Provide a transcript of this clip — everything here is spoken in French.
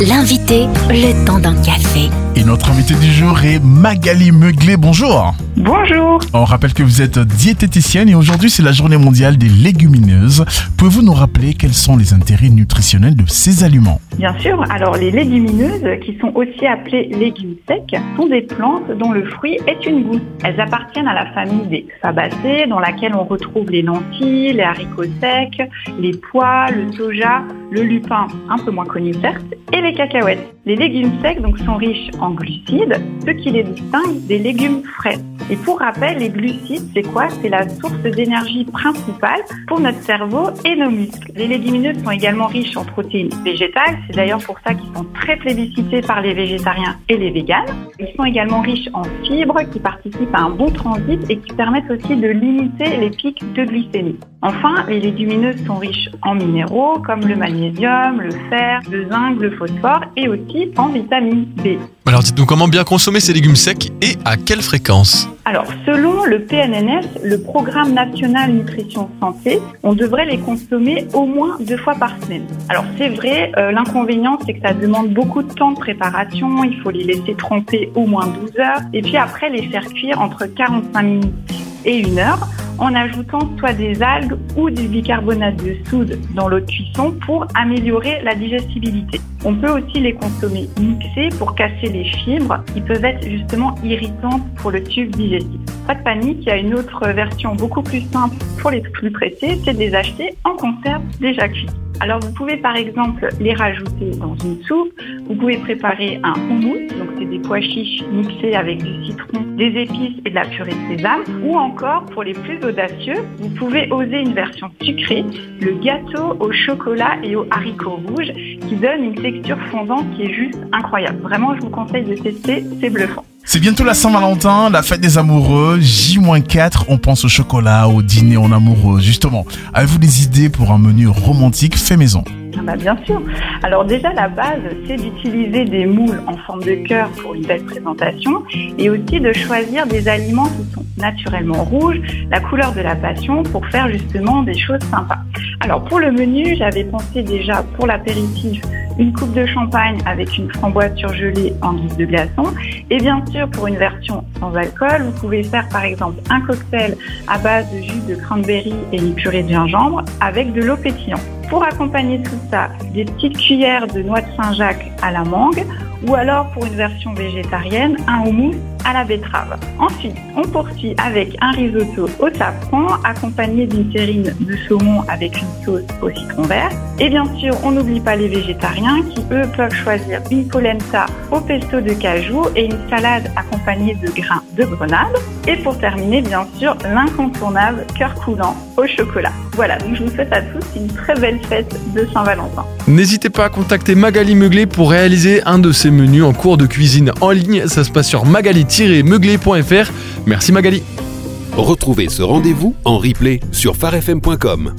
L'invité, le temps d'un café. Et notre invité du jour est Magali Meuglé. Bonjour. Bonjour. On rappelle que vous êtes diététicienne et aujourd'hui c'est la journée mondiale des légumineuses. Pouvez-vous nous rappeler quels sont les intérêts nutritionnels de ces aliments? Bien sûr. Alors les légumineuses, qui sont aussi appelées légumes secs, sont des plantes dont le fruit est une gousse. Elles appartiennent à la famille des fabacées, dans laquelle on retrouve les lentilles, les haricots secs, les pois, le soja, le lupin, un peu moins connu certes, et les cacahuètes. Les légumes secs donc sont riches en glucides, ce qui les distingue des légumes frais. Et pour rappel, les glucides, c'est quoi? C'est la source d'énergie principale pour notre cerveau et nos muscles. Les légumineuses sont également riches en protéines végétales, c'est d'ailleurs pour ça qu'ils sont très plébiscités par les végétariens et les véganes. Ils sont également riches en fibres qui participent à un bon transit et qui permettent aussi de limiter les pics de glycémie. Enfin, les légumineuses sont riches en minéraux comme le magnésium, le fer, le zinc, le phosphore et aussi en vitamine B. Alors dites-nous comment bien consommer ces légumes secs et à quelle fréquence alors, selon le PNNS, le Programme national nutrition santé, on devrait les consommer au moins deux fois par semaine. Alors, c'est vrai, euh, l'inconvénient, c'est que ça demande beaucoup de temps de préparation. Il faut les laisser tremper au moins 12 heures et puis après les faire cuire entre 45 minutes et une heure en ajoutant soit des algues ou du bicarbonate de soude dans l'eau de cuisson pour améliorer la digestibilité. On peut aussi les consommer mixés pour casser les fibres qui peuvent être justement irritantes pour le tube digestif. Pas de panique, il y a une autre version beaucoup plus simple pour les plus pressés, c'est de les acheter en conserve déjà cuits. Alors vous pouvez par exemple les rajouter dans une soupe, vous pouvez préparer un houmous, donc c'est des pois chiches mixés avec du citron, des épices et de la purée de sésame, ou encore pour les plus audacieux, vous pouvez oser une version sucrée, le gâteau au chocolat et aux haricots rouges qui donne une texture fondante qui est juste incroyable. Vraiment, je vous conseille de tester, c'est bluffant. C'est bientôt la Saint-Valentin, la fête des amoureux, J-4, on pense au chocolat, au dîner en amoureux. Justement, avez-vous des idées pour un menu romantique fait maison? Ah bah bien sûr. Alors déjà la base, c'est d'utiliser des moules en forme de cœur pour une belle présentation et aussi de choisir des aliments qui sont naturellement rouges, la couleur de la passion pour faire justement des choses sympas. Alors pour le menu, j'avais pensé déjà pour l'apéritif une coupe de champagne avec une framboise surgelée en guise de glaçon. Et bien sûr, pour une version sans alcool, vous pouvez faire par exemple un cocktail à base de jus de cranberry et une purée de gingembre avec de l'eau pétillante. Pour accompagner tout ça, des petites cuillères de noix de Saint-Jacques à la mangue ou alors pour une version végétarienne, un houmous à la betterave. Ensuite, on poursuit avec un risotto au safran accompagné d'une terrine de saumon avec une sauce au citron vert. Et bien sûr, on n'oublie pas les végétariens qui, eux, peuvent choisir une polenta au pesto de cajou et une salade accompagnée de grains de grenade. Et pour terminer, bien sûr, l'incontournable cœur coulant au chocolat. Voilà, donc je vous souhaite à tous une très belle fête de Saint-Valentin. N'hésitez pas à contacter Magali Meuglé pour réaliser un de ces menus en cours de cuisine en ligne. Ça se passe sur magali-meuglé.fr. Merci Magali. Retrouvez ce rendez-vous en replay sur farfm.com.